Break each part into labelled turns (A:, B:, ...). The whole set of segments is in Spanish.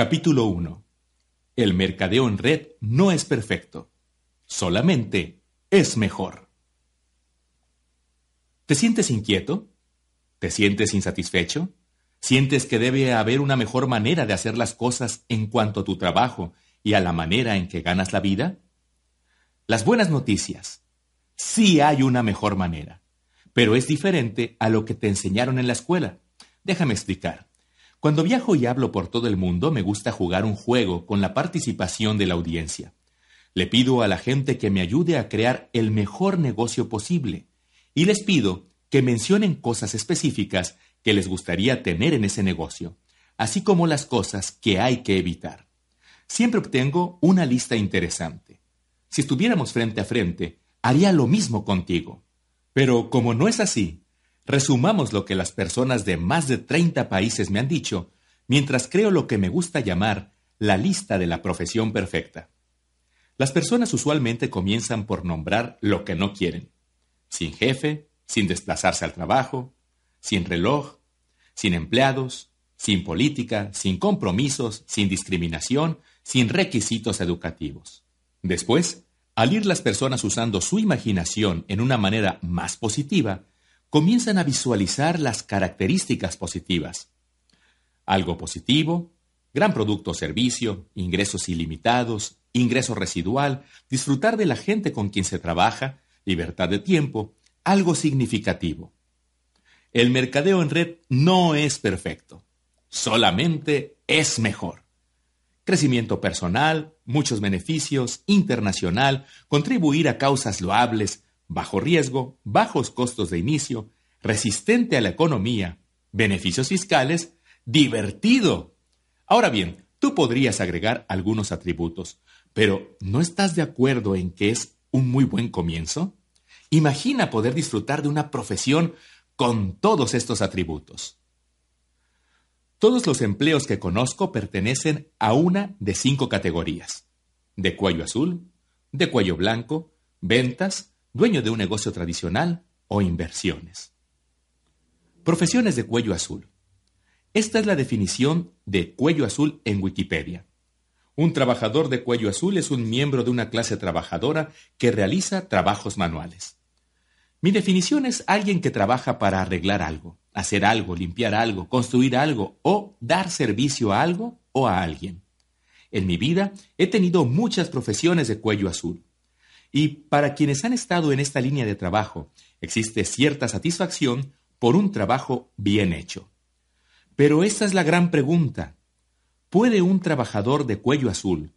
A: Capítulo 1. El mercadeo en red no es perfecto. Solamente es mejor. ¿Te sientes inquieto? ¿Te sientes insatisfecho? ¿Sientes que debe haber una mejor manera de hacer las cosas en cuanto a tu trabajo y a la manera en que ganas la vida? Las buenas noticias. Sí hay una mejor manera, pero es diferente a lo que te enseñaron en la escuela. Déjame explicar. Cuando viajo y hablo por todo el mundo, me gusta jugar un juego con la participación de la audiencia. Le pido a la gente que me ayude a crear el mejor negocio posible y les pido que mencionen cosas específicas que les gustaría tener en ese negocio, así como las cosas que hay que evitar. Siempre obtengo una lista interesante. Si estuviéramos frente a frente, haría lo mismo contigo. Pero como no es así, resumamos lo que las personas de más de 30 países me han dicho, mientras creo lo que me gusta llamar la lista de la profesión perfecta. Las personas usualmente comienzan por nombrar lo que no quieren. Sin jefe, sin desplazarse al trabajo, sin reloj, sin empleados, sin política, sin compromisos, sin discriminación, sin requisitos educativos. Después, al ir las personas usando su imaginación en una manera más positiva, comienzan a visualizar las características positivas. Algo positivo, gran producto o servicio, ingresos ilimitados, ingreso residual, disfrutar de la gente con quien se trabaja, libertad de tiempo, algo significativo. El mercadeo en red no es perfecto, solamente es mejor. Crecimiento personal, muchos beneficios, internacional, contribuir a causas loables, bajo riesgo, bajos costos de inicio, resistente a la economía, beneficios fiscales, divertido. Ahora bien, tú podrías agregar algunos atributos, pero ¿no estás de acuerdo en que es un muy buen comienzo? Imagina poder disfrutar de una profesión con todos estos atributos. Todos los empleos que conozco pertenecen a una de cinco categorías. De cuello azul, de cuello blanco, ventas, dueño de un negocio tradicional o inversiones. Profesiones de cuello azul. Esta es la definición de cuello azul en Wikipedia. Un trabajador de cuello azul es un miembro de una clase trabajadora que realiza trabajos manuales. Mi definición es alguien que trabaja para arreglar algo, hacer algo, limpiar algo, construir algo o dar servicio a algo o a alguien. En mi vida he tenido muchas profesiones de cuello azul. Y para quienes han estado en esta línea de trabajo, existe cierta satisfacción por un trabajo bien hecho. Pero esta es la gran pregunta. ¿Puede un trabajador de cuello azul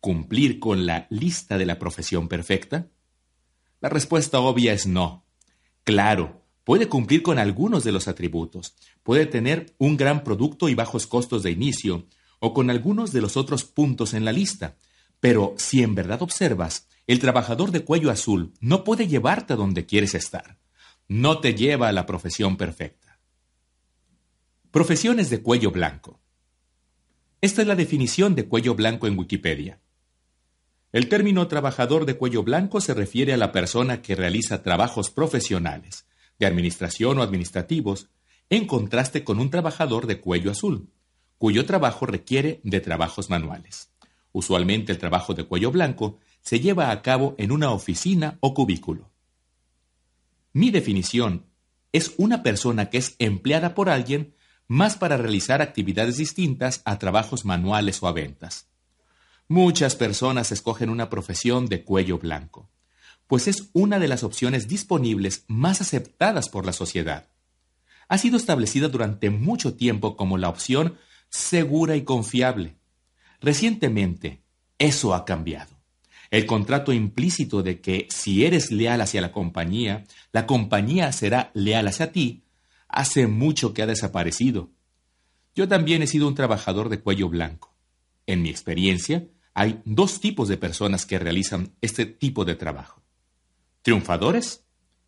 A: cumplir con la lista de la profesión perfecta? La respuesta obvia es no. Claro, puede cumplir con algunos de los atributos, puede tener un gran producto y bajos costos de inicio, o con algunos de los otros puntos en la lista, pero si en verdad observas, el trabajador de cuello azul no puede llevarte a donde quieres estar. No te lleva a la profesión perfecta. Profesiones de cuello blanco. Esta es la definición de cuello blanco en Wikipedia. El término trabajador de cuello blanco se refiere a la persona que realiza trabajos profesionales, de administración o administrativos, en contraste con un trabajador de cuello azul, cuyo trabajo requiere de trabajos manuales. Usualmente el trabajo de cuello blanco se lleva a cabo en una oficina o cubículo. Mi definición es una persona que es empleada por alguien más para realizar actividades distintas a trabajos manuales o a ventas. Muchas personas escogen una profesión de cuello blanco, pues es una de las opciones disponibles más aceptadas por la sociedad. Ha sido establecida durante mucho tiempo como la opción segura y confiable. Recientemente, eso ha cambiado. El contrato implícito de que si eres leal hacia la compañía, la compañía será leal hacia ti, hace mucho que ha desaparecido. Yo también he sido un trabajador de cuello blanco. En mi experiencia, hay dos tipos de personas que realizan este tipo de trabajo. Triunfadores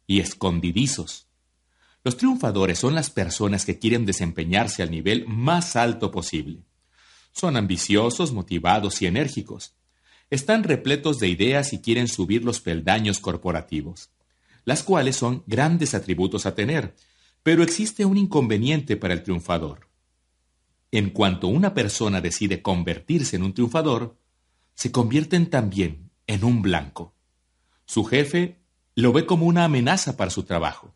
A: y escondidizos. Los triunfadores son las personas que quieren desempeñarse al nivel más alto posible. Son ambiciosos, motivados y enérgicos. Están repletos de ideas y quieren subir los peldaños corporativos, las cuales son grandes atributos a tener, pero existe un inconveniente para el triunfador. En cuanto una persona decide convertirse en un triunfador, se convierten también en un blanco. Su jefe lo ve como una amenaza para su trabajo.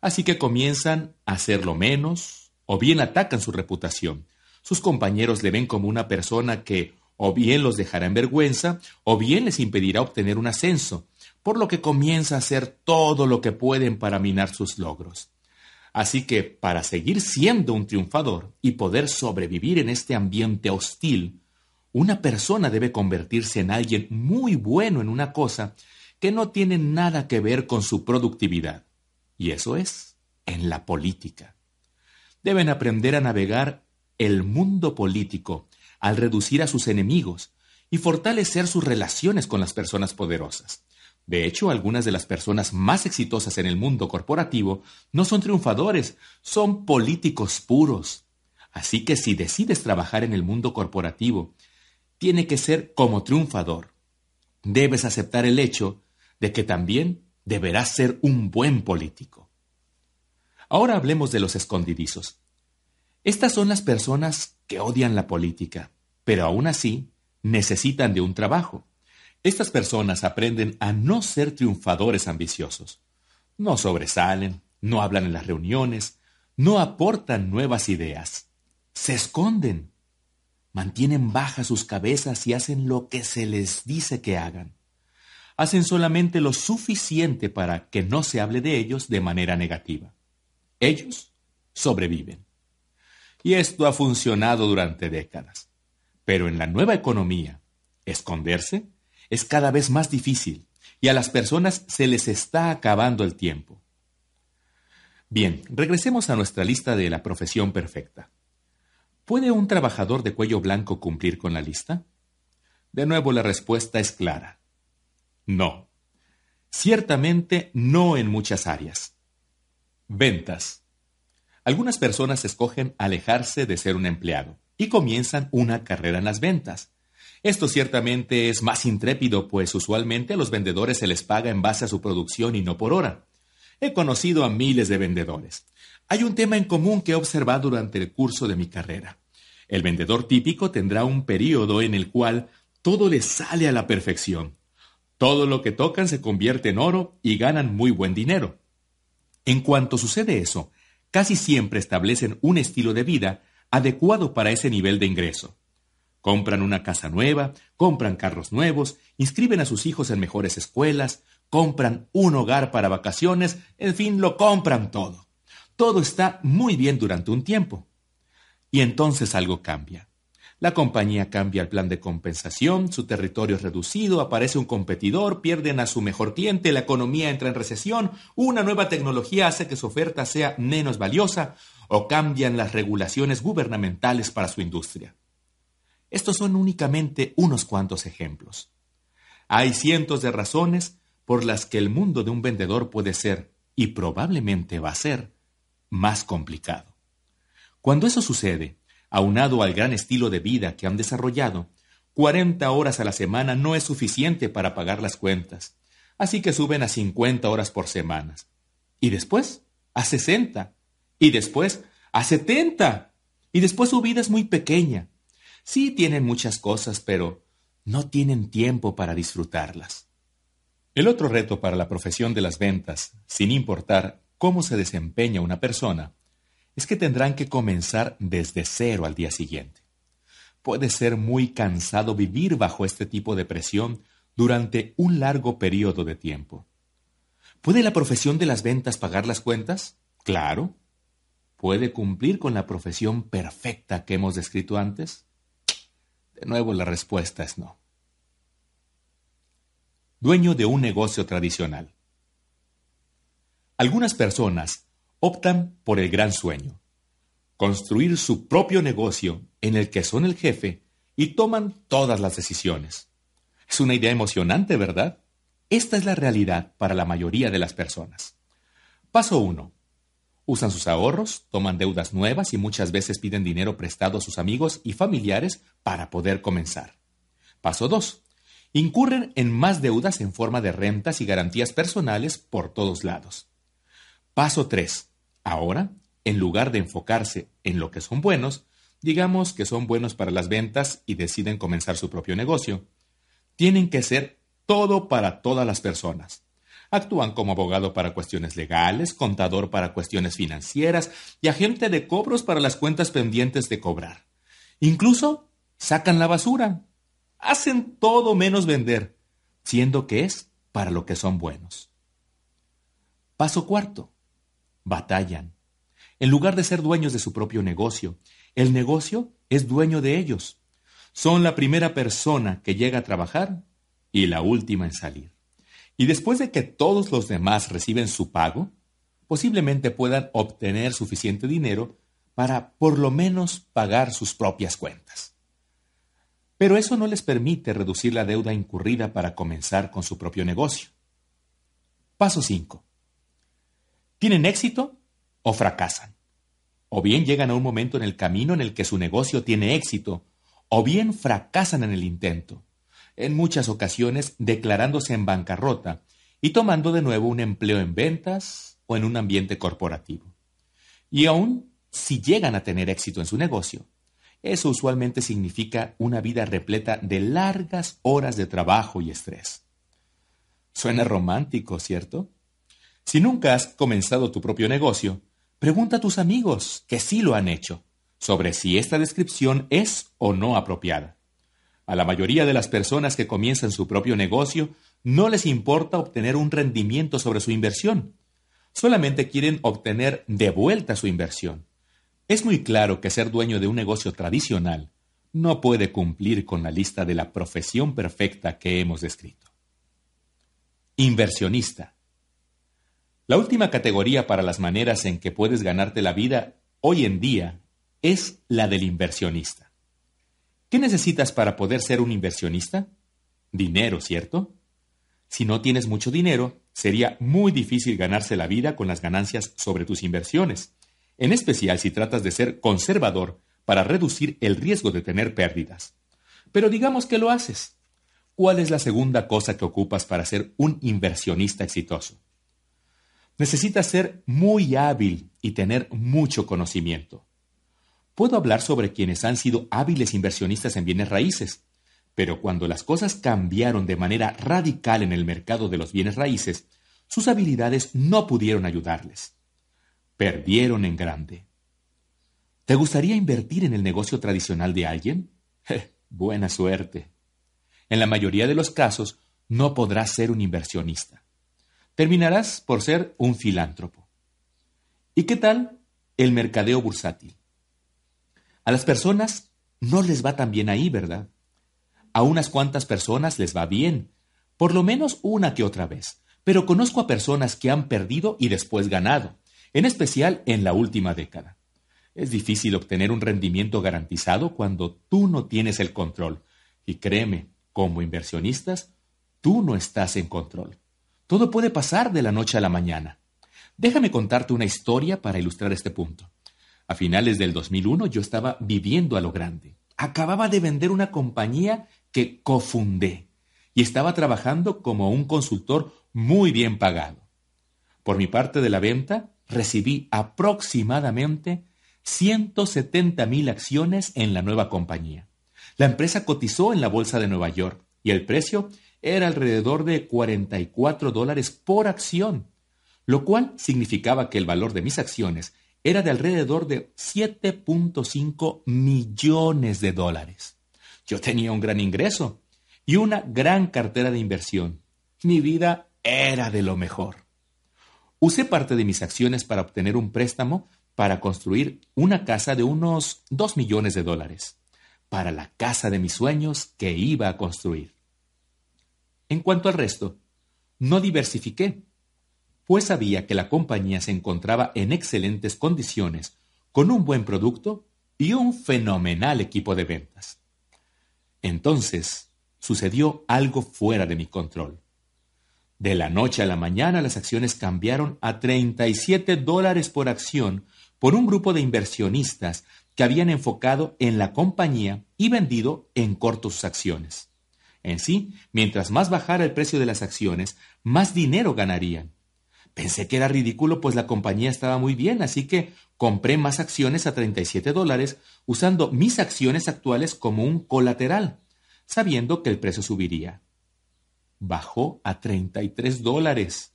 A: Así que comienzan a hacerlo menos o bien atacan su reputación. Sus compañeros le ven como una persona que o bien los dejará en vergüenza o bien les impedirá obtener un ascenso, por lo que comienza a hacer todo lo que pueden para minar sus logros. Así que para seguir siendo un triunfador y poder sobrevivir en este ambiente hostil, una persona debe convertirse en alguien muy bueno en una cosa que no tiene nada que ver con su productividad. Y eso es en la política. Deben aprender a navegar el mundo político al reducir a sus enemigos y fortalecer sus relaciones con las personas poderosas. De hecho, algunas de las personas más exitosas en el mundo corporativo no son triunfadores, son políticos puros. Así que si decides trabajar en el mundo corporativo, tiene que ser como triunfador. Debes aceptar el hecho de que también deberás ser un buen político. Ahora hablemos de los escondidizos. Estas son las personas que odian la política, pero aún así necesitan de un trabajo. Estas personas aprenden a no ser triunfadores ambiciosos. No sobresalen, no hablan en las reuniones, no aportan nuevas ideas. Se esconden. Mantienen bajas sus cabezas y hacen lo que se les dice que hagan hacen solamente lo suficiente para que no se hable de ellos de manera negativa. Ellos sobreviven. Y esto ha funcionado durante décadas. Pero en la nueva economía, esconderse es cada vez más difícil y a las personas se les está acabando el tiempo. Bien, regresemos a nuestra lista de la profesión perfecta. ¿Puede un trabajador de cuello blanco cumplir con la lista? De nuevo la respuesta es clara. No. Ciertamente no en muchas áreas. Ventas. Algunas personas escogen alejarse de ser un empleado y comienzan una carrera en las ventas. Esto ciertamente es más intrépido, pues usualmente a los vendedores se les paga en base a su producción y no por hora. He conocido a miles de vendedores. Hay un tema en común que he observado durante el curso de mi carrera. El vendedor típico tendrá un periodo en el cual todo le sale a la perfección. Todo lo que tocan se convierte en oro y ganan muy buen dinero. En cuanto sucede eso, casi siempre establecen un estilo de vida adecuado para ese nivel de ingreso. Compran una casa nueva, compran carros nuevos, inscriben a sus hijos en mejores escuelas, compran un hogar para vacaciones, en fin, lo compran todo. Todo está muy bien durante un tiempo. Y entonces algo cambia. La compañía cambia el plan de compensación, su territorio es reducido, aparece un competidor, pierden a su mejor cliente, la economía entra en recesión, una nueva tecnología hace que su oferta sea menos valiosa o cambian las regulaciones gubernamentales para su industria. Estos son únicamente unos cuantos ejemplos. Hay cientos de razones por las que el mundo de un vendedor puede ser, y probablemente va a ser, más complicado. Cuando eso sucede, aunado al gran estilo de vida que han desarrollado, 40 horas a la semana no es suficiente para pagar las cuentas, así que suben a 50 horas por semana. Y después a 60. Y después a 70. Y después su vida es muy pequeña. Sí tienen muchas cosas, pero no tienen tiempo para disfrutarlas. El otro reto para la profesión de las ventas, sin importar cómo se desempeña una persona, es que tendrán que comenzar desde cero al día siguiente. Puede ser muy cansado vivir bajo este tipo de presión durante un largo periodo de tiempo. ¿Puede la profesión de las ventas pagar las cuentas? Claro. ¿Puede cumplir con la profesión perfecta que hemos descrito antes? De nuevo la respuesta es no. Dueño de un negocio tradicional. Algunas personas optan por el gran sueño. construir su propio negocio en el que son el jefe y toman todas las decisiones. Es una idea emocionante, ¿verdad? Esta es la realidad para la mayoría de las personas. Paso 1. Usan sus ahorros, toman deudas nuevas y muchas veces piden dinero prestado a sus amigos y familiares para poder comenzar. Paso 2. Incurren en más deudas en forma de rentas y garantías personales por todos lados. Paso 3. Ahora en lugar de enfocarse en lo que son buenos, digamos que son buenos para las ventas y deciden comenzar su propio negocio, tienen que ser todo para todas las personas. Actúan como abogado para cuestiones legales, contador para cuestiones financieras y agente de cobros para las cuentas pendientes de cobrar. Incluso sacan la basura. Hacen todo menos vender, siendo que es para lo que son buenos. Paso cuarto. Batallan en lugar de ser dueños de su propio negocio. El negocio es dueño de ellos. Son la primera persona que llega a trabajar y la última en salir. Y después de que todos los demás reciben su pago, posiblemente puedan obtener suficiente dinero para por lo menos pagar sus propias cuentas. Pero eso no les permite reducir la deuda incurrida para comenzar con su propio negocio. Paso 5. ¿Tienen éxito? o fracasan. O bien llegan a un momento en el camino en el que su negocio tiene éxito, o bien fracasan en el intento, en muchas ocasiones declarándose en bancarrota y tomando de nuevo un empleo en ventas o en un ambiente corporativo. Y aún si llegan a tener éxito en su negocio, eso usualmente significa una vida repleta de largas horas de trabajo y estrés. Suena romántico, ¿cierto? Si nunca has comenzado tu propio negocio, Pregunta a tus amigos que sí lo han hecho sobre si esta descripción es o no apropiada. A la mayoría de las personas que comienzan su propio negocio no les importa obtener un rendimiento sobre su inversión. Solamente quieren obtener de vuelta su inversión. Es muy claro que ser dueño de un negocio tradicional no puede cumplir con la lista de la profesión perfecta que hemos descrito. Inversionista. La última categoría para las maneras en que puedes ganarte la vida hoy en día es la del inversionista. ¿Qué necesitas para poder ser un inversionista? Dinero, ¿cierto? Si no tienes mucho dinero, sería muy difícil ganarse la vida con las ganancias sobre tus inversiones, en especial si tratas de ser conservador para reducir el riesgo de tener pérdidas. Pero digamos que lo haces. ¿Cuál es la segunda cosa que ocupas para ser un inversionista exitoso? Necesitas ser muy hábil y tener mucho conocimiento. Puedo hablar sobre quienes han sido hábiles inversionistas en bienes raíces, pero cuando las cosas cambiaron de manera radical en el mercado de los bienes raíces, sus habilidades no pudieron ayudarles. Perdieron en grande. ¿Te gustaría invertir en el negocio tradicional de alguien? buena suerte. En la mayoría de los casos, no podrás ser un inversionista terminarás por ser un filántropo. ¿Y qué tal el mercadeo bursátil? A las personas no les va tan bien ahí, ¿verdad? A unas cuantas personas les va bien, por lo menos una que otra vez, pero conozco a personas que han perdido y después ganado, en especial en la última década. Es difícil obtener un rendimiento garantizado cuando tú no tienes el control. Y créeme, como inversionistas, tú no estás en control. Todo puede pasar de la noche a la mañana. Déjame contarte una historia para ilustrar este punto. A finales del 2001 yo estaba viviendo a lo grande. Acababa de vender una compañía que cofundé y estaba trabajando como un consultor muy bien pagado. Por mi parte de la venta, recibí aproximadamente 170 mil acciones en la nueva compañía. La empresa cotizó en la bolsa de Nueva York y el precio era alrededor de 44 dólares por acción, lo cual significaba que el valor de mis acciones era de alrededor de 7.5 millones de dólares. Yo tenía un gran ingreso y una gran cartera de inversión. Mi vida era de lo mejor. Usé parte de mis acciones para obtener un préstamo para construir una casa de unos 2 millones de dólares, para la casa de mis sueños que iba a construir. En cuanto al resto, no diversifiqué, pues sabía que la compañía se encontraba en excelentes condiciones con un buen producto y un fenomenal equipo de ventas. Entonces sucedió algo fuera de mi control. De la noche a la mañana las acciones cambiaron a 37 dólares por acción por un grupo de inversionistas que habían enfocado en la compañía y vendido en corto sus acciones. En sí, mientras más bajara el precio de las acciones, más dinero ganarían. Pensé que era ridículo, pues la compañía estaba muy bien, así que compré más acciones a 37 dólares, usando mis acciones actuales como un colateral, sabiendo que el precio subiría. Bajó a 33 dólares.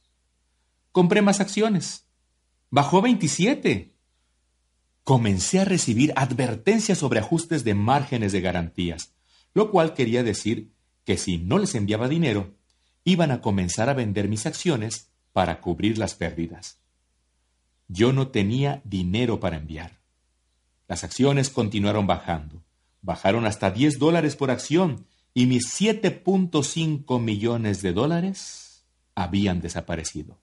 A: Compré más acciones. Bajó a 27 comencé a recibir advertencias sobre ajustes de márgenes de garantías, lo cual quería decir que si no les enviaba dinero, iban a comenzar a vender mis acciones para cubrir las pérdidas. Yo no tenía dinero para enviar. Las acciones continuaron bajando. Bajaron hasta 10 dólares por acción y mis 7.5 millones de dólares habían desaparecido.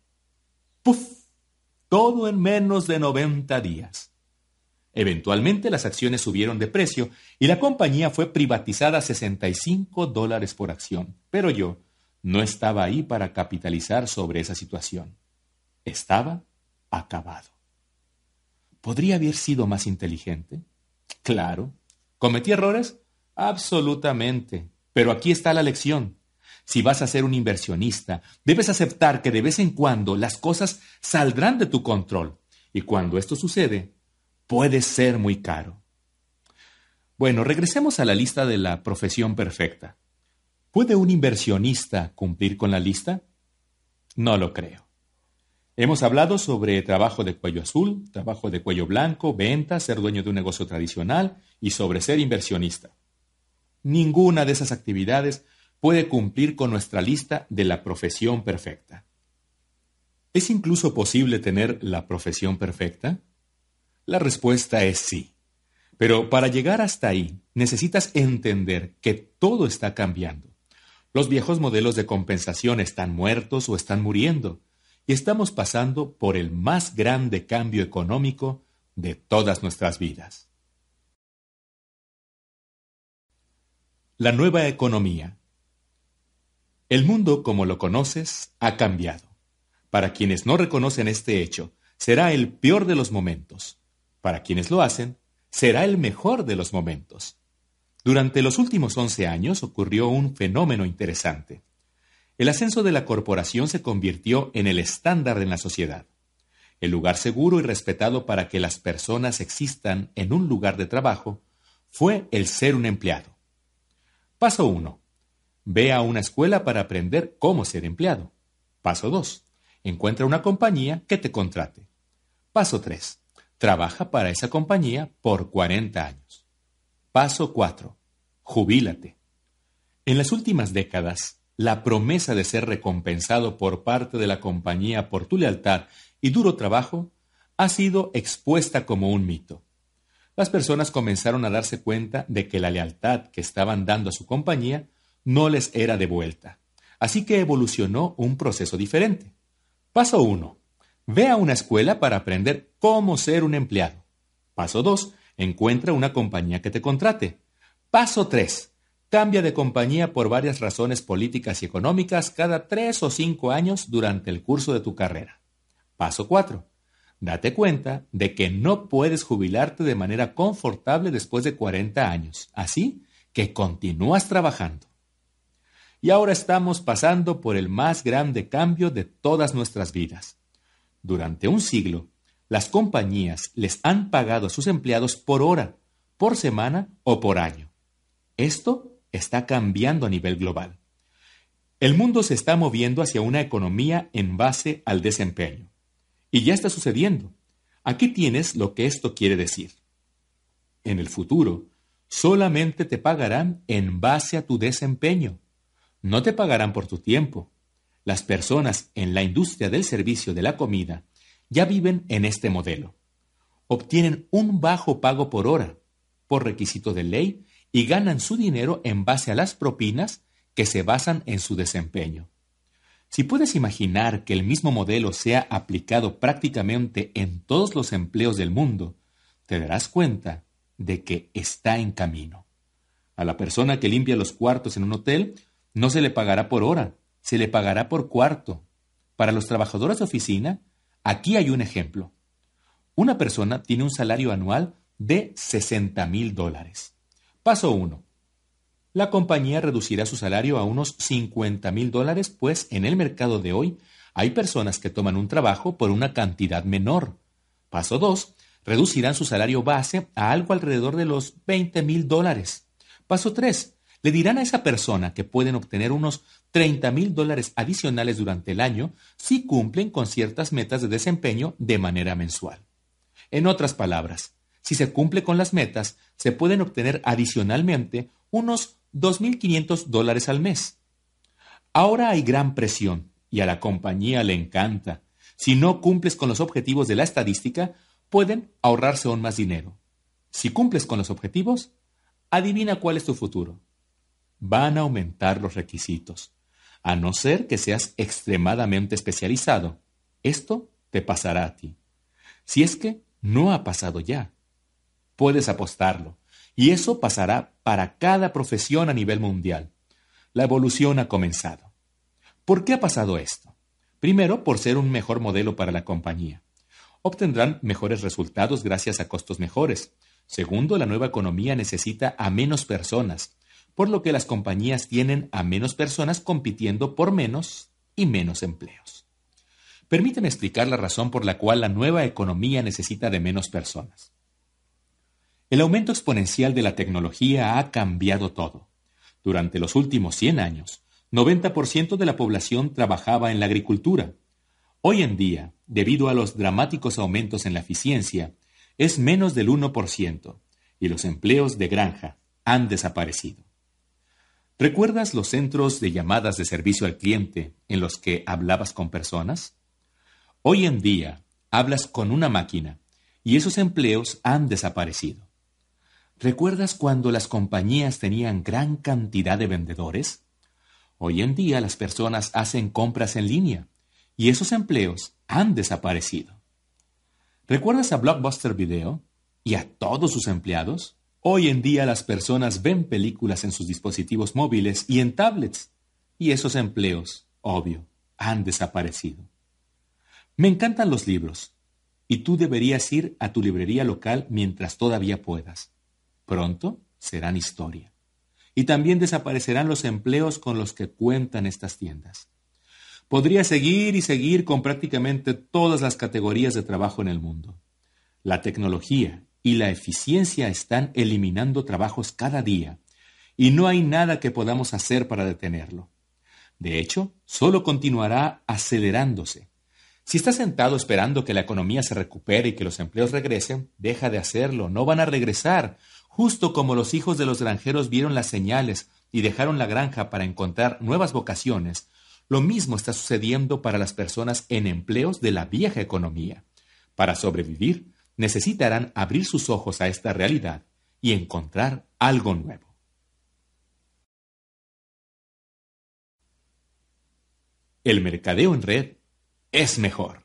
A: ¡Puf! Todo en menos de 90 días. Eventualmente las acciones subieron de precio y la compañía fue privatizada a 65 dólares por acción. Pero yo no estaba ahí para capitalizar sobre esa situación. Estaba acabado. ¿Podría haber sido más inteligente? Claro. ¿Cometí errores? Absolutamente. Pero aquí está la lección. Si vas a ser un inversionista, debes aceptar que de vez en cuando las cosas saldrán de tu control. Y cuando esto sucede, puede ser muy caro. Bueno, regresemos a la lista de la profesión perfecta. ¿Puede un inversionista cumplir con la lista? No lo creo. Hemos hablado sobre trabajo de cuello azul, trabajo de cuello blanco, venta, ser dueño de un negocio tradicional y sobre ser inversionista. Ninguna de esas actividades puede cumplir con nuestra lista de la profesión perfecta. ¿Es incluso posible tener la profesión perfecta? La respuesta es sí. Pero para llegar hasta ahí, necesitas entender que todo está cambiando. Los viejos modelos de compensación están muertos o están muriendo, y estamos pasando por el más grande cambio económico de todas nuestras vidas. La nueva economía. El mundo como lo conoces ha cambiado. Para quienes no reconocen este hecho, será el peor de los momentos para quienes lo hacen, será el mejor de los momentos. Durante los últimos once años ocurrió un fenómeno interesante. El ascenso de la corporación se convirtió en el estándar en la sociedad. El lugar seguro y respetado para que las personas existan en un lugar de trabajo fue el ser un empleado. Paso 1. Ve a una escuela para aprender cómo ser empleado. Paso 2. Encuentra una compañía que te contrate. Paso 3 Trabaja para esa compañía por 40 años. Paso 4. Jubílate. En las últimas décadas, la promesa de ser recompensado por parte de la compañía por tu lealtad y duro trabajo ha sido expuesta como un mito. Las personas comenzaron a darse cuenta de que la lealtad que estaban dando a su compañía no les era devuelta. Así que evolucionó un proceso diferente. Paso 1. Ve a una escuela para aprender cómo ser un empleado. Paso 2. Encuentra una compañía que te contrate. Paso 3. Cambia de compañía por varias razones políticas y económicas cada tres o cinco años durante el curso de tu carrera. Paso 4. Date cuenta de que no puedes jubilarte de manera confortable después de 40 años, así que continúas trabajando. Y ahora estamos pasando por el más grande cambio de todas nuestras vidas. Durante un siglo, las compañías les han pagado a sus empleados por hora, por semana o por año. Esto está cambiando a nivel global. El mundo se está moviendo hacia una economía en base al desempeño. Y ya está sucediendo. Aquí tienes lo que esto quiere decir. En el futuro, solamente te pagarán en base a tu desempeño. No te pagarán por tu tiempo, las personas en la industria del servicio de la comida ya viven en este modelo. Obtienen un bajo pago por hora, por requisito de ley, y ganan su dinero en base a las propinas que se basan en su desempeño. Si puedes imaginar que el mismo modelo sea aplicado prácticamente en todos los empleos del mundo, te darás cuenta de que está en camino. A la persona que limpia los cuartos en un hotel no se le pagará por hora, se le pagará por cuarto. Para los trabajadores de oficina, aquí hay un ejemplo. Una persona tiene un salario anual de 60 mil dólares. Paso 1. La compañía reducirá su salario a unos 50 mil dólares, pues en el mercado de hoy hay personas que toman un trabajo por una cantidad menor. Paso 2. Reducirán su salario base a algo alrededor de los 20 mil dólares. Paso 3. Le dirán a esa persona que pueden obtener unos 30 mil dólares adicionales durante el año si cumplen con ciertas metas de desempeño de manera mensual. En otras palabras, si se cumple con las metas, se pueden obtener adicionalmente unos 2.500 dólares al mes. Ahora hay gran presión y a la compañía le encanta. Si no cumples con los objetivos de la estadística, pueden ahorrarse aún más dinero. Si cumples con los objetivos, adivina cuál es tu futuro. Van a aumentar los requisitos, a no ser que seas extremadamente especializado. Esto te pasará a ti. Si es que no ha pasado ya. Puedes apostarlo, y eso pasará para cada profesión a nivel mundial. La evolución ha comenzado. ¿Por qué ha pasado esto? Primero, por ser un mejor modelo para la compañía. Obtendrán mejores resultados gracias a costos mejores. Segundo, la nueva economía necesita a menos personas, por lo que las compañías tienen a menos personas compitiendo por menos y menos empleos. Permíteme explicar la razón por la cual la nueva economía necesita de menos personas. El aumento exponencial de la tecnología ha cambiado todo. Durante los últimos 100 años, 90% de la población trabajaba en la agricultura. Hoy en día, debido a los dramáticos aumentos en la eficiencia, es menos del 1% y los empleos de granja han desaparecido. ¿Recuerdas los centros de llamadas de servicio al cliente en los que hablabas con personas? Hoy en día hablas con una máquina y esos empleos han desaparecido. ¿Recuerdas cuando las compañías tenían gran cantidad de vendedores? Hoy en día las personas hacen compras en línea y esos empleos han desaparecido. ¿Recuerdas a Blockbuster Video y a todos sus empleados? Hoy en día las personas ven películas en sus dispositivos móviles y en tablets y esos empleos, obvio, han desaparecido. Me encantan los libros, y tú deberías ir a tu librería local mientras todavía puedas. Pronto serán historia. Y también desaparecerán los empleos con los que cuentan estas tiendas. Podría seguir y seguir con prácticamente todas las categorías de trabajo en el mundo. La tecnología y la eficiencia están eliminando trabajos cada día, y no hay nada que podamos hacer para detenerlo. De hecho, solo continuará acelerándose si estás sentado esperando que la economía se recupere y que los empleos regresen, deja de hacerlo, no van a regresar. Justo como los hijos de los granjeros vieron las señales y dejaron la granja para encontrar nuevas vocaciones, lo mismo está sucediendo para las personas en empleos de la vieja economía. Para sobrevivir, necesitarán abrir sus ojos a esta realidad y encontrar algo nuevo. El mercadeo en red es mejor.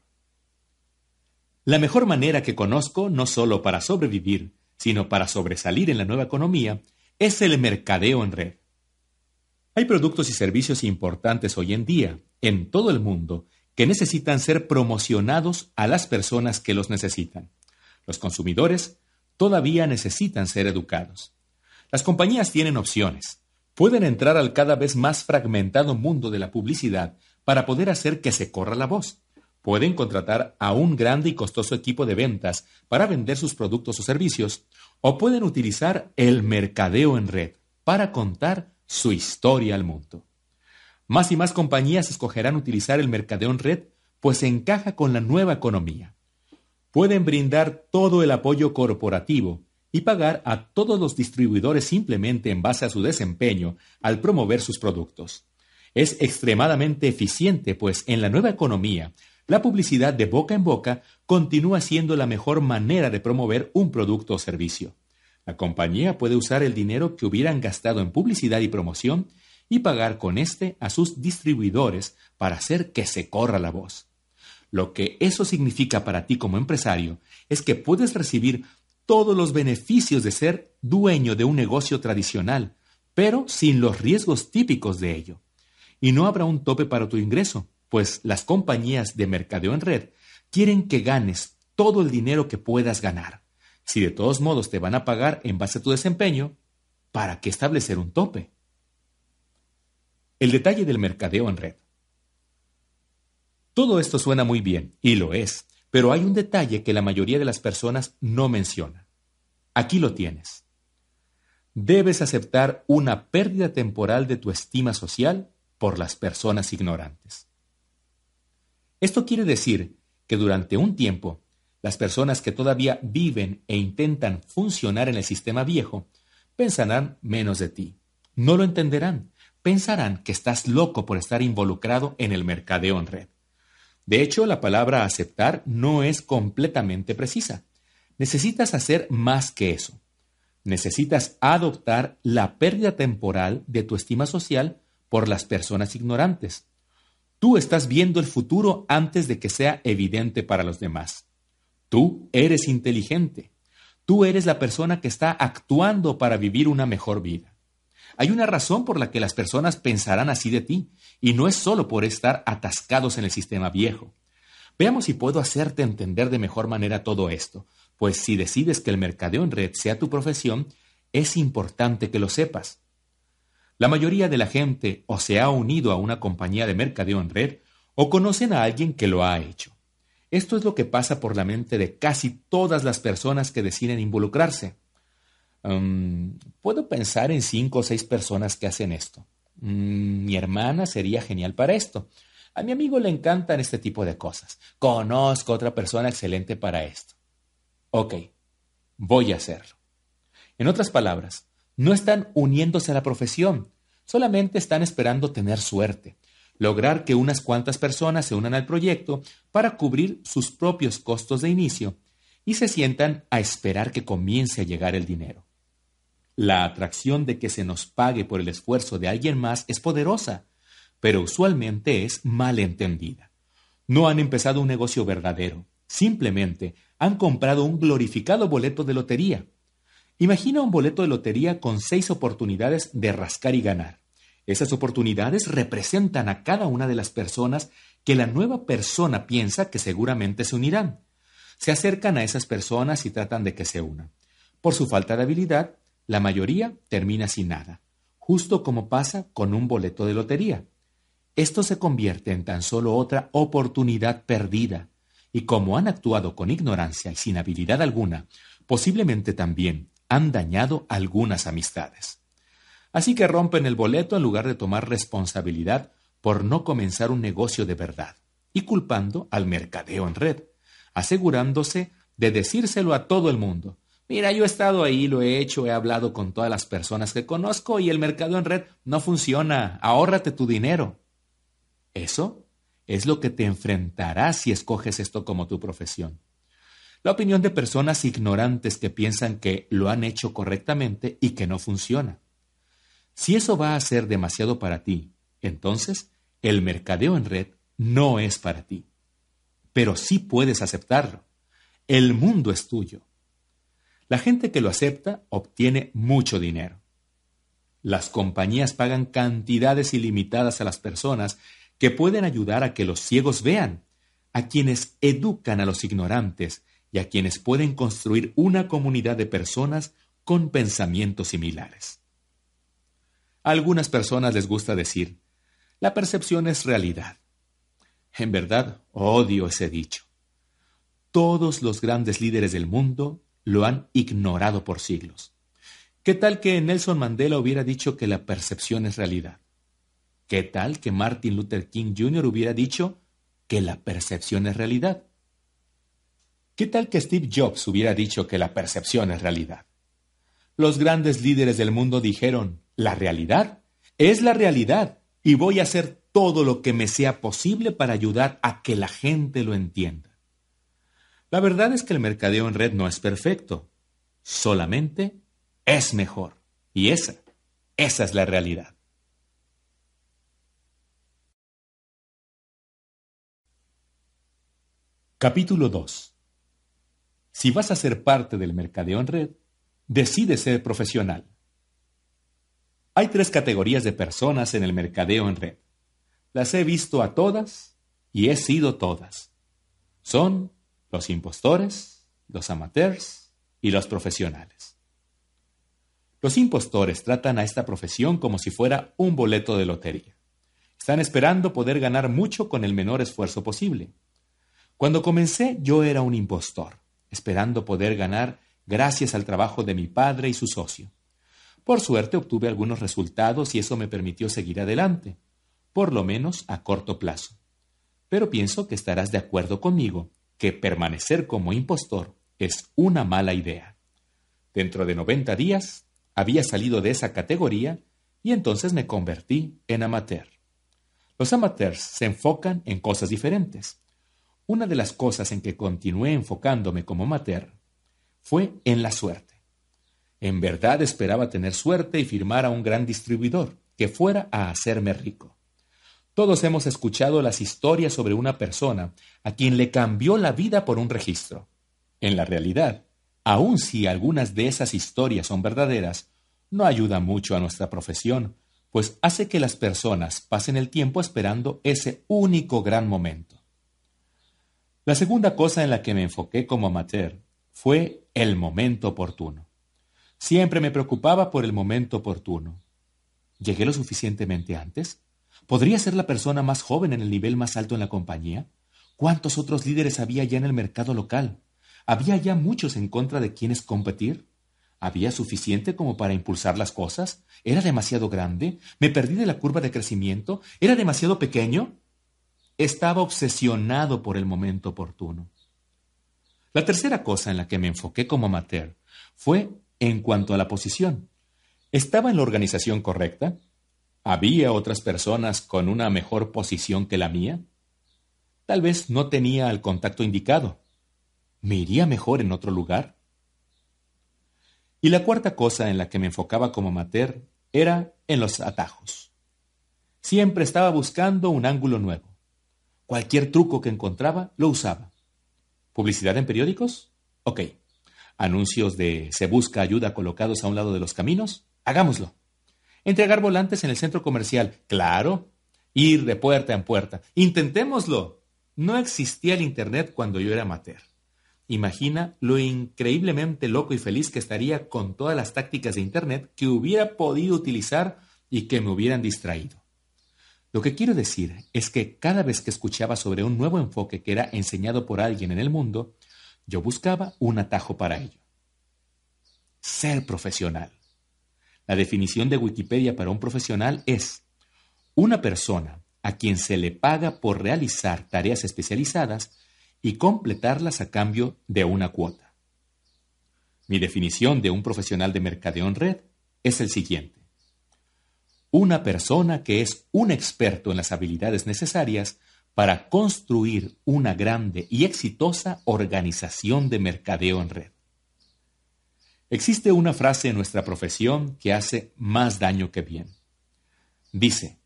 A: La mejor manera que conozco, no solo para sobrevivir, sino para sobresalir en la nueva economía, es el mercadeo en red. Hay productos y servicios importantes hoy en día, en todo el mundo, que necesitan ser promocionados a las personas que los necesitan. Los consumidores todavía necesitan ser educados. Las compañías tienen opciones. Pueden entrar al cada vez más fragmentado mundo de la publicidad para poder hacer que se corra la voz. Pueden contratar a un grande y costoso equipo de ventas para vender sus productos o servicios, o pueden utilizar el mercadeo en red para contar su historia al mundo. Más y más compañías escogerán utilizar el mercadeo en red, pues encaja con la nueva economía. Pueden brindar todo el apoyo corporativo y pagar a todos los distribuidores simplemente en base a su desempeño al promover sus productos es extremadamente eficiente, pues en la nueva economía, la publicidad de boca en boca continúa siendo la mejor manera de promover un producto o servicio. La compañía puede usar el dinero que hubieran gastado en publicidad y promoción y pagar con este a sus distribuidores para hacer que se corra la voz. Lo que eso significa para ti como empresario es que puedes recibir todos los beneficios de ser dueño de un negocio tradicional, pero sin los riesgos típicos de ello. Y no habrá un tope para tu ingreso, pues las compañías de mercadeo en red quieren que ganes todo el dinero que puedas ganar. Si de todos modos te van a pagar en base a tu desempeño, ¿para qué establecer un tope? El detalle del mercadeo en red. Todo esto suena muy bien, y lo es, pero hay un detalle que la mayoría de las personas no menciona. Aquí lo tienes. Debes aceptar una pérdida temporal de tu estima social por las personas ignorantes. Esto quiere decir que durante un tiempo, las personas que todavía viven e intentan funcionar en el sistema viejo pensarán menos de ti. No lo entenderán. Pensarán que estás loco por estar involucrado en el mercadeo en red. De hecho, la palabra aceptar no es completamente precisa. Necesitas hacer más que eso. Necesitas adoptar la pérdida temporal de tu estima social por las personas ignorantes. Tú estás viendo el futuro antes de que sea evidente para los demás. Tú eres inteligente. Tú eres la persona que está actuando para vivir una mejor vida. Hay una razón por la que las personas pensarán así de ti, y no es solo por estar atascados en el sistema viejo. Veamos si puedo hacerte entender de mejor manera todo esto, pues si decides que el mercadeo en red sea tu profesión, es importante que lo sepas. La mayoría de la gente o se ha unido a una compañía de mercadeo en red o conocen a alguien que lo ha hecho. Esto es lo que pasa por la mente de casi todas las personas que deciden involucrarse. Um, puedo pensar en cinco o seis personas que hacen esto. Mm, mi hermana sería genial para esto. A mi amigo le encantan este tipo de cosas. Conozco otra persona excelente para esto. Ok, voy a hacerlo. En otras palabras, no están uniéndose a la profesión, solamente están esperando tener suerte, lograr que unas cuantas personas se unan al proyecto para cubrir sus propios costos de inicio y se sientan a esperar que comience a llegar el dinero. La atracción de que se nos pague por el esfuerzo de alguien más es poderosa, pero usualmente es mal entendida. No han empezado un negocio verdadero, simplemente han comprado un glorificado boleto de lotería. Imagina un boleto de lotería con seis oportunidades de rascar y ganar. Esas oportunidades representan a cada una de las personas que la nueva persona piensa que seguramente se unirán. Se acercan a esas personas y tratan de que se unan. Por su falta de habilidad, la mayoría termina sin nada, justo como pasa con un boleto de lotería. Esto se convierte en tan solo otra oportunidad perdida, y como han actuado con ignorancia y sin habilidad alguna, posiblemente también han dañado algunas amistades. Así que rompen el boleto en lugar de tomar responsabilidad por no comenzar un negocio de verdad, y culpando al mercadeo en red, asegurándose de decírselo a todo el mundo, Mira, yo he estado ahí, lo he hecho, he hablado con todas las personas que conozco y el mercado en red no funciona. Ahórrate tu dinero. Eso es lo que te enfrentarás si escoges esto como tu profesión. La opinión de personas ignorantes que piensan que lo han hecho correctamente y que no funciona. Si eso va a ser demasiado para ti, entonces el mercadeo en red no es para ti. Pero sí puedes aceptarlo. El mundo es tuyo. La gente que lo acepta obtiene mucho dinero. Las compañías pagan cantidades ilimitadas a las personas que pueden ayudar a que los ciegos vean, a quienes educan a los ignorantes y a quienes pueden construir una comunidad de personas con pensamientos similares. A algunas personas les gusta decir, la percepción es realidad. En verdad, odio ese dicho. Todos los grandes líderes del mundo lo han ignorado por siglos. ¿Qué tal que Nelson Mandela hubiera dicho que la percepción es realidad? ¿Qué tal que Martin Luther King Jr. hubiera dicho que la percepción es realidad? ¿Qué tal que Steve Jobs hubiera dicho que la percepción es realidad? Los grandes líderes del mundo dijeron, la realidad es la realidad y voy a hacer todo lo que me sea posible para ayudar a que la gente lo entienda. La verdad es que el mercadeo en red no es perfecto, solamente es mejor. Y esa, esa es la realidad. Capítulo 2 Si vas a ser parte del mercadeo en red, decide ser profesional. Hay tres categorías de personas en el mercadeo en red. Las he visto a todas y he sido todas. Son los impostores, los amateurs y los profesionales. Los impostores tratan a esta profesión como si fuera un boleto de lotería. Están esperando poder ganar mucho con el menor esfuerzo posible. Cuando comencé yo era un impostor, esperando poder ganar gracias al trabajo de mi padre y su socio. Por suerte obtuve algunos resultados y eso me permitió seguir adelante, por lo menos a corto plazo. Pero pienso que estarás de acuerdo conmigo que permanecer como impostor es una mala idea. Dentro de 90 días había salido de esa categoría y entonces me convertí en amateur. Los amateurs se enfocan en cosas diferentes. Una de las cosas en que continué enfocándome como amateur fue en la suerte. En verdad esperaba tener suerte y firmar a un gran distribuidor que fuera a hacerme rico. Todos hemos escuchado las historias sobre una persona a quien le cambió la vida por un registro. En la realidad, aun si algunas de esas historias son verdaderas, no ayuda mucho a nuestra profesión, pues hace que las personas pasen el tiempo esperando ese único gran momento. La segunda cosa en la que me enfoqué como amateur fue el momento oportuno. Siempre me preocupaba por el momento oportuno. ¿Llegué lo suficientemente antes? ¿Podría ser la persona más joven en el nivel más alto en la compañía? ¿Cuántos otros líderes había ya en el mercado local? ¿Había ya muchos en contra de quienes competir? ¿Había suficiente como para impulsar las cosas? ¿Era demasiado grande? ¿Me perdí de la curva de crecimiento? ¿Era demasiado pequeño? Estaba obsesionado por el momento oportuno. La tercera cosa en la que me enfoqué como amateur fue en cuanto a la posición. ¿Estaba en la organización correcta? ¿Había otras personas con una mejor posición que la mía? Tal vez no tenía el contacto indicado. ¿Me iría mejor en otro lugar? Y la cuarta cosa en la que me enfocaba como amateur era en los atajos. Siempre estaba buscando un ángulo nuevo. Cualquier truco que encontraba lo usaba. ¿Publicidad en periódicos? Ok. ¿Anuncios de se busca ayuda colocados a un lado de los caminos? Hagámoslo. Entregar volantes en el centro comercial. Claro. Ir de puerta en puerta. Intentémoslo. No existía el Internet cuando yo era amateur. Imagina lo increíblemente loco y feliz que estaría con todas las tácticas de Internet que hubiera podido utilizar y que me hubieran distraído. Lo que quiero decir es que cada vez que escuchaba sobre un nuevo enfoque que era enseñado por alguien en el mundo, yo buscaba un atajo para ello. Ser profesional. La definición de Wikipedia para un profesional es una persona a quien se le paga por realizar tareas especializadas y completarlas a cambio de una cuota. Mi definición de un profesional de mercadeo en red es el siguiente. Una persona que es un experto en las habilidades necesarias para construir una grande y exitosa organización de mercadeo en red. Existe una frase en nuestra profesión que hace más daño que bien. Dice,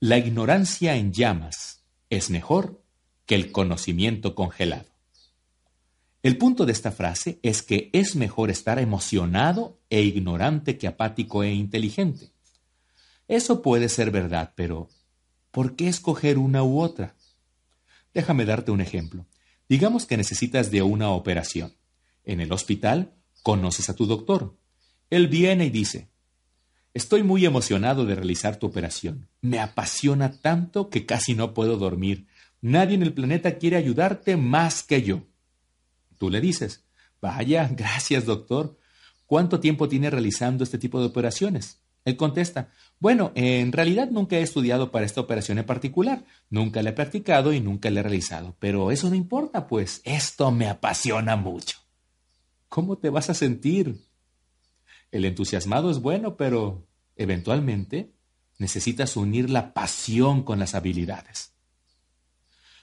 A: la ignorancia en llamas es mejor que el conocimiento congelado. El punto de esta frase es que es mejor estar emocionado e ignorante que apático e inteligente. Eso puede ser verdad, pero ¿por qué escoger una u otra? Déjame darte un ejemplo. Digamos que necesitas de una operación. En el hospital Conoces a tu doctor. Él viene y dice, Estoy muy emocionado de realizar tu operación. Me apasiona tanto que casi no puedo dormir. Nadie en el planeta quiere ayudarte más que yo. Tú le dices, Vaya, gracias, doctor. ¿Cuánto tiempo tiene realizando este tipo de operaciones? Él contesta, bueno, en realidad nunca he estudiado para esta operación en particular, nunca la he practicado y nunca la he realizado, pero eso no importa, pues esto me apasiona mucho. ¿Cómo te vas a sentir? El entusiasmado es bueno, pero eventualmente necesitas unir la pasión con las habilidades.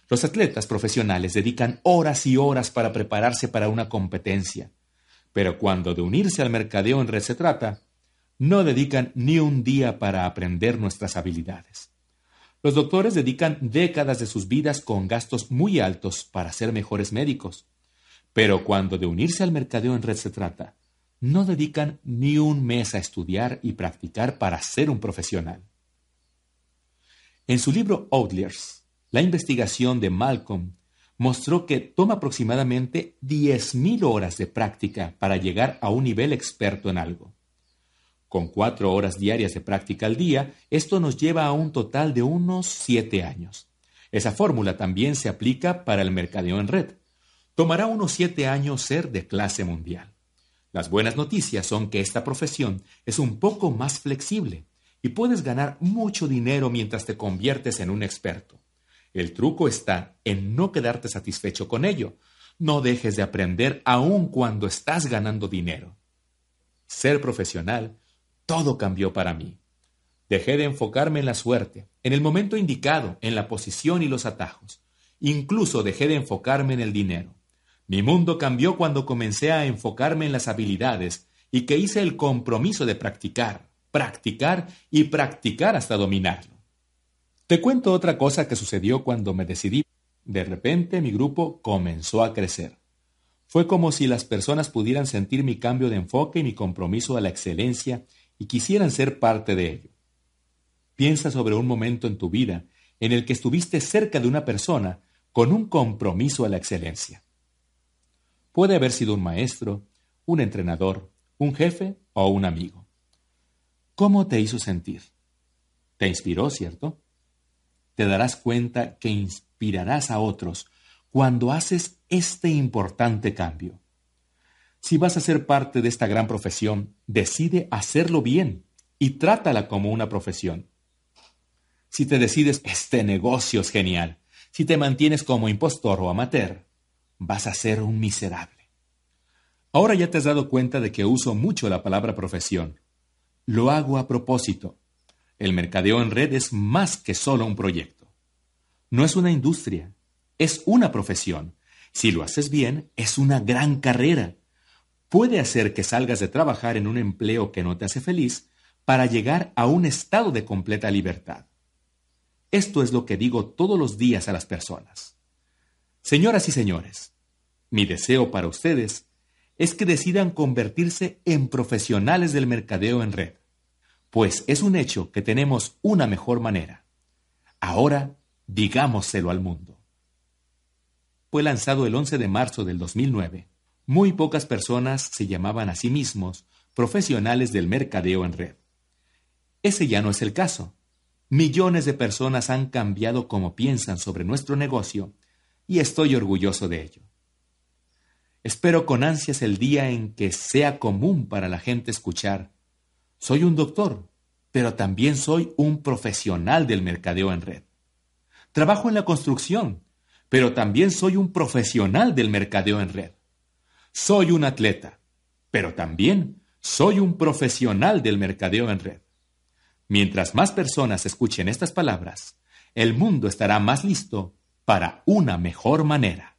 A: Los atletas profesionales dedican horas y horas para prepararse para una competencia, pero cuando de unirse al mercadeo en red se trata, no dedican ni un día para aprender nuestras habilidades. Los doctores dedican décadas de sus vidas con gastos muy altos para ser mejores médicos, Pero cuando de unirse al mercadeo en red se trata, no dedican ni un mes a estudiar y practicar para ser un profesional. En su libro Outliers, la investigación de Malcolm mostró que toma aproximadamente 10.000 horas de práctica para llegar a un nivel experto en algo. Con cuatro horas diarias de práctica al día, esto nos lleva a un total de unos siete años. Esa fórmula también se aplica para el mercadeo en red. Tomará unos siete años ser de clase mundial. Las buenas noticias son que esta profesión es un poco más flexible y puedes ganar mucho dinero mientras te conviertes en un experto. El truco está en no quedarte satisfecho con ello. No dejes de aprender aun cuando estás ganando dinero. Ser profesional todo cambió para mí. Dejé de enfocarme en la suerte, en el momento indicado, en la posición y los atajos. Incluso dejé de enfocarme en el dinero. Mi mundo cambió cuando comencé a enfocarme en las habilidades y que hice el compromiso de practicar, practicar y practicar hasta dominarlo. Te cuento otra cosa que sucedió cuando me decidí. De repente mi grupo comenzó a crecer. Fue como si las personas pudieran sentir mi cambio de enfoque y mi compromiso a la excelencia y quisieran ser parte de ello. Piensa sobre un momento en tu vida en el que estuviste cerca de una persona con un compromiso a la excelencia. Puede haber sido un maestro, un entrenador, un jefe o un amigo. ¿Cómo te hizo sentir? Te inspiró, ¿cierto? Te darás cuenta que inspirarás a otros cuando haces este importante cambio. Si vas a ser parte de esta gran profesión, decide hacerlo bien y trátala como una profesión. Si te decides, este negocio es genial, si te mantienes como impostor o amateur, vas a ser un miserable. Ahora ya te has dado cuenta de que uso mucho la palabra profesión. Lo hago a propósito. El mercadeo en red es más que solo un proyecto. No es una industria, es una profesión. Si lo haces bien, es una gran carrera puede hacer que salgas de trabajar en un empleo que no te hace feliz para llegar a un estado de completa libertad. Esto es lo que digo todos los días a las personas. Señoras y señores, mi deseo para ustedes es que decidan convertirse en profesionales del mercadeo en red, pues es un hecho que tenemos una mejor manera. Ahora, digámoselo al mundo. Fue lanzado el 11 de marzo del 2009 muy pocas personas se llamaban a sí mismos profesionales del mercadeo en red. Ese ya no es el caso. Millones de personas han cambiado cómo piensan sobre nuestro negocio y estoy orgulloso de ello. Espero con ansias el día en que sea común para la gente escuchar, soy un doctor, pero también soy un profesional del mercadeo en red. Trabajo en la construcción, pero también soy un profesional del mercadeo en red. Soy un atleta, pero también soy un profesional del mercadeo en red. Mientras más personas escuchen estas palabras, el mundo estará más listo para una mejor manera.